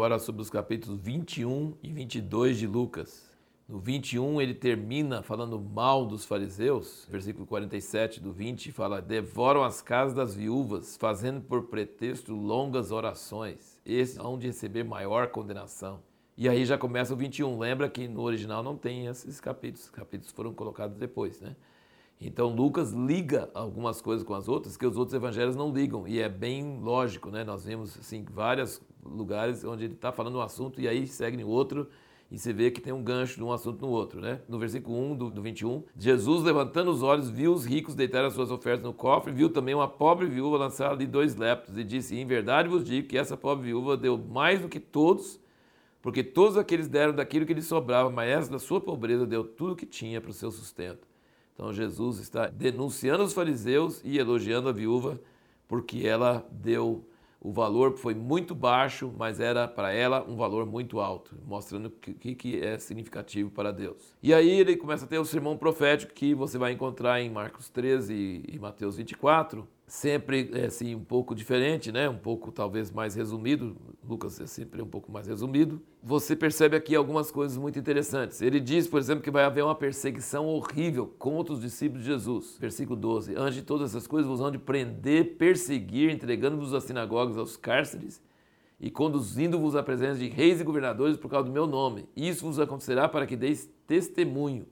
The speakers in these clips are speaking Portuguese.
agora sobre os capítulos 21 e 22 de Lucas. No 21 ele termina falando mal dos fariseus, versículo 47 do 20 fala: "Devoram as casas das viúvas, fazendo por pretexto longas orações. Esses hão de receber maior condenação." E aí já começa o 21. Lembra que no original não tem esses capítulos. Os capítulos foram colocados depois, né? Então Lucas liga algumas coisas com as outras que os outros evangelhos não ligam e é bem lógico, né? Nós vemos assim vários lugares onde ele está falando um assunto e aí segue no outro e você vê que tem um gancho de um assunto no outro, né? No versículo 1 do, do 21, Jesus levantando os olhos viu os ricos deitar as suas ofertas no cofre, viu também uma pobre viúva lançar ali dois leptos e disse: Em verdade vos digo que essa pobre viúva deu mais do que todos, porque todos aqueles deram daquilo que lhe sobrava, mas essa da sua pobreza deu tudo o que tinha para o seu sustento. Então Jesus está denunciando os fariseus e elogiando a viúva porque ela deu o valor foi muito baixo, mas era para ela um valor muito alto, mostrando o que, que, é significativo para Deus. E aí ele começa a ter o sermão profético que você vai encontrar em Marcos 13 e Mateus 24, sempre é, assim um pouco diferente, né? Um pouco talvez mais resumido. Lucas é sempre um pouco mais resumido. Você percebe aqui algumas coisas muito interessantes. Ele diz, por exemplo, que vai haver uma perseguição horrível contra os discípulos de Jesus. Versículo 12. Antes de todas essas coisas, vos vão de prender, perseguir, entregando-vos às sinagogas, aos cárceres e conduzindo-vos à presença de reis e governadores por causa do meu nome. Isso vos acontecerá para que deis testemunho.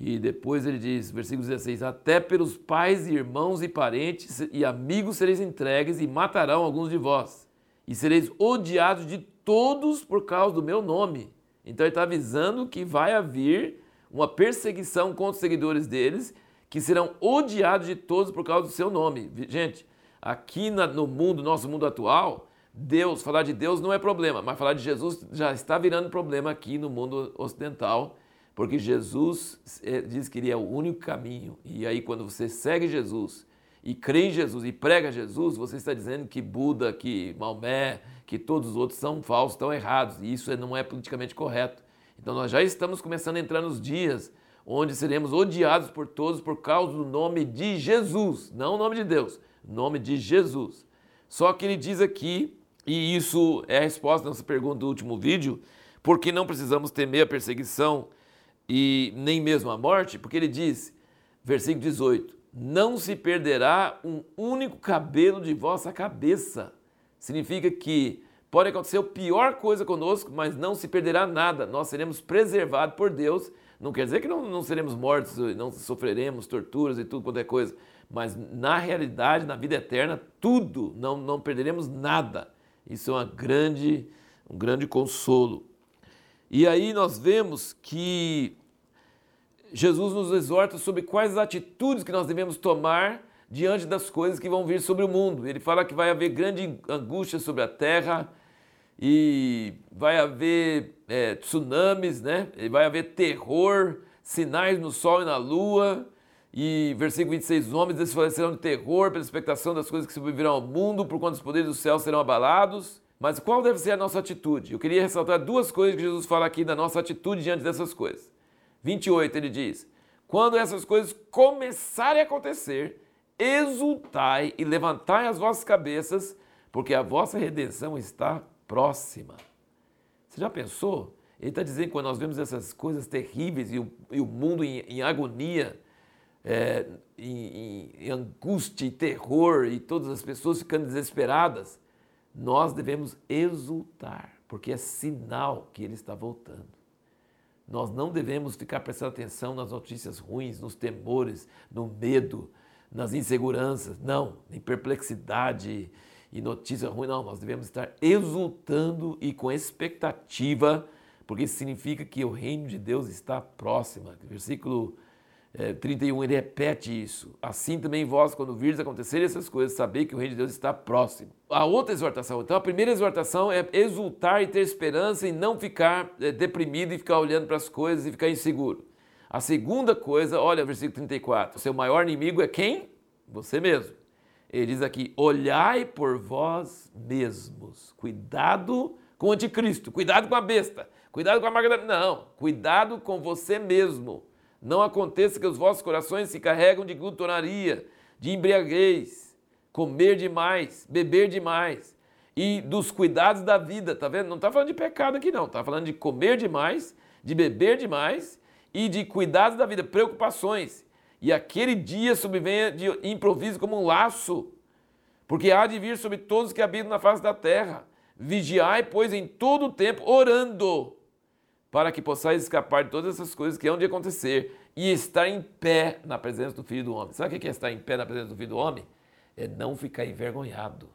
E depois ele diz, versículo 16: Até pelos pais, irmãos e parentes e amigos sereis entregues e matarão alguns de vós, e sereis odiados de todos por causa do meu nome. Então ele está avisando que vai haver uma perseguição contra os seguidores deles, que serão odiados de todos por causa do seu nome. Gente, aqui no mundo, nosso mundo atual, Deus, falar de Deus não é problema, mas falar de Jesus já está virando problema aqui no mundo ocidental porque Jesus eh, diz que ele é o único caminho. E aí, quando você segue Jesus e crê em Jesus e prega Jesus, você está dizendo que Buda, que Maomé, que todos os outros são falsos, estão errados. E isso não é politicamente correto. Então, nós já estamos começando a entrar nos dias onde seremos odiados por todos por causa do nome de Jesus, não o nome de Deus, nome de Jesus. Só que ele diz aqui, e isso é a resposta à nossa pergunta do último vídeo, porque não precisamos temer a perseguição e nem mesmo a morte, porque ele diz, versículo 18: Não se perderá um único cabelo de vossa cabeça. Significa que pode acontecer a pior coisa conosco, mas não se perderá nada. Nós seremos preservados por Deus. Não quer dizer que não, não seremos mortos, não sofreremos torturas e tudo quanto é coisa. Mas na realidade, na vida eterna, tudo, não, não perderemos nada. Isso é uma grande, um grande consolo. E aí nós vemos que Jesus nos exorta sobre quais atitudes que nós devemos tomar diante das coisas que vão vir sobre o mundo. Ele fala que vai haver grande angústia sobre a terra e vai haver é, tsunamis, né? E vai haver terror, sinais no sol e na lua. E versículo 26, os homens desfalecerão de terror pela expectação das coisas que sobrevirão ao mundo, por quanto os poderes do céu serão abalados. Mas qual deve ser a nossa atitude? Eu queria ressaltar duas coisas que Jesus fala aqui da nossa atitude diante dessas coisas. 28 ele diz: Quando essas coisas começarem a acontecer, exultai e levantai as vossas cabeças, porque a vossa redenção está próxima. Você já pensou? Ele está dizendo que quando nós vemos essas coisas terríveis e o, e o mundo em, em agonia, é, em, em angústia e terror, e todas as pessoas ficando desesperadas, nós devemos exultar, porque é sinal que ele está voltando. Nós não devemos ficar prestando atenção nas notícias ruins, nos temores, no medo, nas inseguranças, não, em perplexidade e notícia ruim, não. Nós devemos estar exultando e com expectativa, porque isso significa que o reino de Deus está próximo. Versículo é, 31, ele repete isso. Assim também vós, quando virdes acontecer essas coisas, sabei que o reino de Deus está próximo. A outra exortação, então a primeira exortação é exultar e ter esperança e não ficar é, deprimido e ficar olhando para as coisas e ficar inseguro. A segunda coisa, olha versículo 34, o seu maior inimigo é quem? Você mesmo. Ele diz aqui, olhai por vós mesmos. Cuidado com o anticristo, cuidado com a besta, cuidado com a marca Não, cuidado com você mesmo não aconteça que os vossos corações se carregam de glutonaria, de embriaguez, comer demais, beber demais. e dos cuidados da vida, tá vendo? Não está falando de pecado aqui não, está falando de comer demais, de beber demais e de cuidados da vida, preocupações. E aquele dia sobrevenha de improviso como um laço, porque há de vir sobre todos que habitam na face da terra. Vigiai, pois, em todo o tempo, orando, para que possais escapar de todas essas coisas que hão de acontecer e estar em pé na presença do Filho do Homem. Sabe o que é estar em pé na presença do Filho do Homem? É não ficar envergonhado.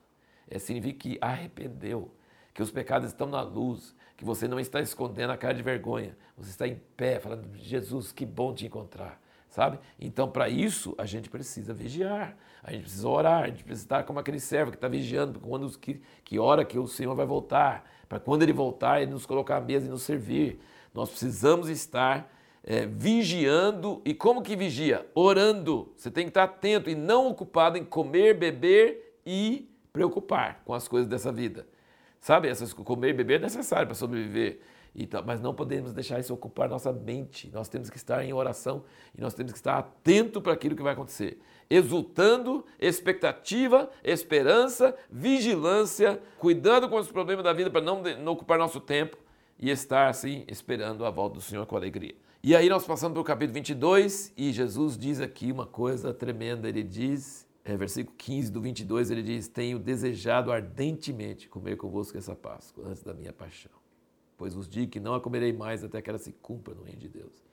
É significa que arrependeu, que os pecados estão na luz, que você não está escondendo a cara de vergonha. Você está em pé, falando, Jesus, que bom te encontrar. Sabe? Então, para isso, a gente precisa vigiar, a gente precisa orar, a gente precisa estar como aquele servo que está vigiando, quando, que, que hora que o Senhor vai voltar, para quando ele voltar, ele nos colocar à mesa e nos servir. Nós precisamos estar é, vigiando. E como que vigia? Orando. Você tem que estar atento e não ocupado em comer, beber e preocupar com as coisas dessa vida. Sabe, essas, comer e beber é necessário para sobreviver. Então, mas não podemos deixar isso ocupar nossa mente. Nós temos que estar em oração e nós temos que estar atento para aquilo que vai acontecer. Exultando, expectativa, esperança, vigilância, cuidando com os problemas da vida para não, não ocupar nosso tempo e estar assim esperando a volta do Senhor com alegria. E aí nós passamos para o capítulo 22 e Jesus diz aqui uma coisa tremenda. Ele diz, é, versículo 15 do 22, ele diz: Tenho desejado ardentemente comer convosco essa Páscoa antes da minha paixão. Pois vos digo que não a comerei mais até que ela se cumpra no reino de Deus.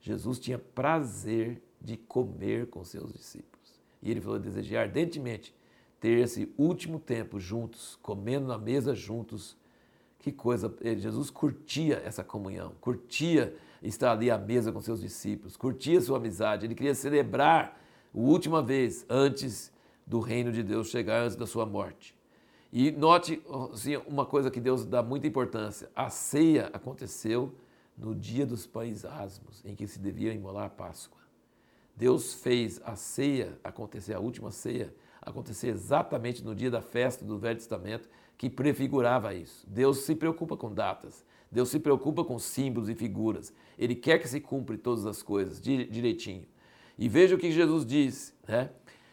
Jesus tinha prazer de comer com seus discípulos. E ele falou: Desejei ardentemente ter esse último tempo juntos, comendo na mesa juntos. Que coisa, Jesus curtia essa comunhão, curtia estar ali à mesa com seus discípulos, curtia sua amizade, ele queria celebrar a última vez antes do reino de Deus chegar, antes da sua morte. E note assim, uma coisa que Deus dá muita importância: a ceia aconteceu no dia dos pães asmos, em que se devia imolar a Páscoa. Deus fez a ceia acontecer, a última ceia, acontecer exatamente no dia da festa do Velho Testamento, que prefigurava isso. Deus se preocupa com datas, Deus se preocupa com símbolos e figuras. Ele quer que se cumpra todas as coisas direitinho. E veja o que Jesus diz, né?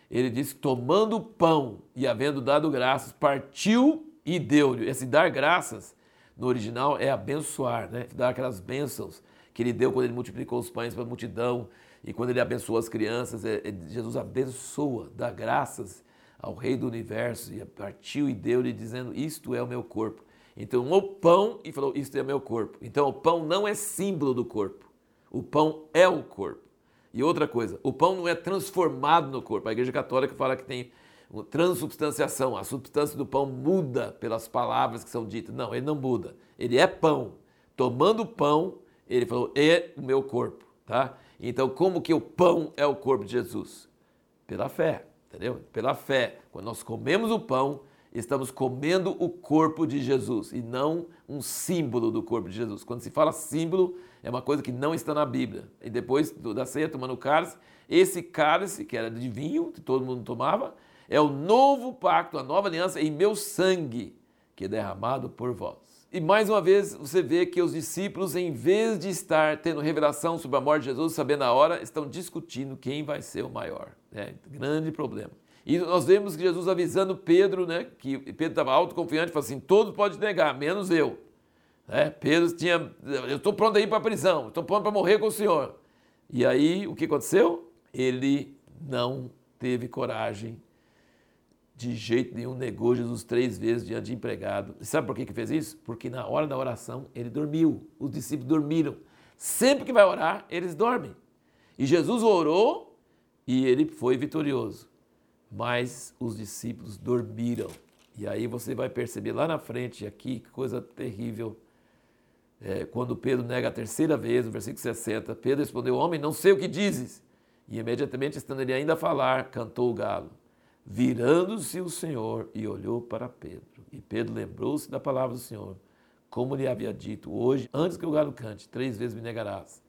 Ele diz: tomando o pão e havendo dado graças, partiu e deu-lhe. Esse dar graças, no original, é abençoar, né? Dar aquelas bênçãos que ele deu quando ele multiplicou os pães para a multidão e quando ele abençoou as crianças. É, é, Jesus abençoa, dá graças ao Rei do Universo e partiu e deu-lhe, dizendo: Isto é o meu corpo. Então, o pão, e falou: Isto é o meu corpo. Então, o pão não é símbolo do corpo, o pão é o corpo. E outra coisa, o pão não é transformado no corpo. A Igreja Católica fala que tem transubstanciação, a substância do pão muda pelas palavras que são ditas. Não, ele não muda. Ele é pão. Tomando pão, ele falou: "É o meu corpo", tá? Então, como que o pão é o corpo de Jesus? Pela fé, entendeu? Pela fé. Quando nós comemos o pão, estamos comendo o corpo de Jesus e não um símbolo do corpo de Jesus. Quando se fala símbolo, é uma coisa que não está na Bíblia. E depois da ceia, tomando o cálice, esse cálice, que era de vinho, que todo mundo tomava, é o novo pacto, a nova aliança em meu sangue, que é derramado por vós. E mais uma vez você vê que os discípulos, em vez de estar tendo revelação sobre a morte de Jesus, sabendo a hora, estão discutindo quem vai ser o maior. É grande problema. E nós vemos que Jesus avisando Pedro, né, que Pedro estava autoconfiante, falou assim: todos podem negar, menos eu. É, Pedro tinha, eu estou pronto a ir para a prisão, estou pronto para morrer com o Senhor. E aí, o que aconteceu? Ele não teve coragem, de jeito nenhum, negou Jesus três vezes diante de empregado. E sabe por que, que fez isso? Porque na hora da oração ele dormiu, os discípulos dormiram. Sempre que vai orar, eles dormem. E Jesus orou e ele foi vitorioso mas os discípulos dormiram. E aí você vai perceber lá na frente, aqui, que coisa terrível. É, quando Pedro nega a terceira vez, no versículo 60, Pedro respondeu: Homem, não sei o que dizes. E imediatamente, estando ele ainda a falar, cantou o galo. Virando-se o Senhor e olhou para Pedro. E Pedro lembrou-se da palavra do Senhor, como lhe havia dito: Hoje, antes que o galo cante, três vezes me negarás.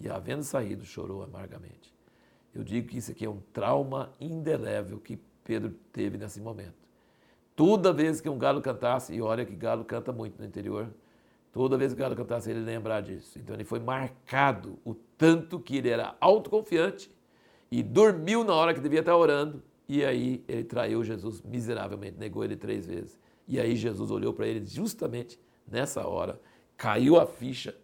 E havendo saído, chorou amargamente. Eu digo que isso aqui é um trauma indelével que Pedro teve nesse momento. Toda vez que um galo cantasse, e olha que galo canta muito no interior, toda vez que o galo cantasse, ele lembrar disso. Então ele foi marcado o tanto que ele era autoconfiante e dormiu na hora que devia estar orando, e aí ele traiu Jesus miseravelmente, negou ele três vezes. E aí Jesus olhou para ele justamente nessa hora, caiu a ficha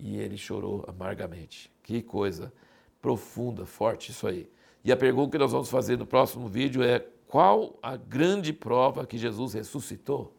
e ele chorou amargamente. Que coisa profunda, forte isso aí. E a pergunta que nós vamos fazer no próximo vídeo é: qual a grande prova que Jesus ressuscitou?